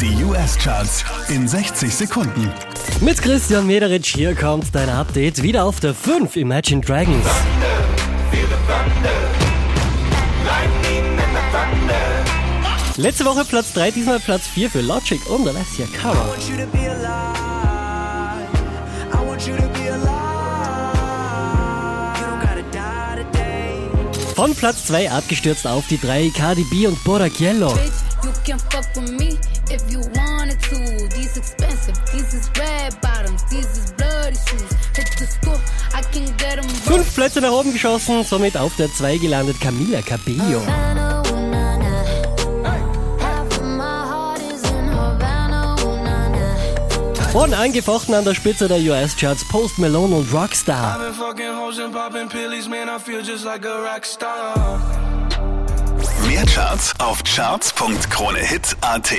Die US-Charts in 60 Sekunden. Mit Christian Mederitsch hier kommt dein Update. Wieder auf der 5 Imagine Dragons. Letzte Woche Platz 3, diesmal Platz 4 für Logic und Alessia Cara. Von Platz 2 abgestürzt auf die 3 Cardi B und Borakiello. Expensive, these is red bottoms, these is bloody shoes. Hit the store, I can get them both. Fünf Plätze nach oben geschossen, somit auf der 2 gelandet Camila Cabello. Na, na. Und angefochten an der Spitze der US-Charts Post Malone und Rockstar. Mehr Charts auf charts.kronehit.at.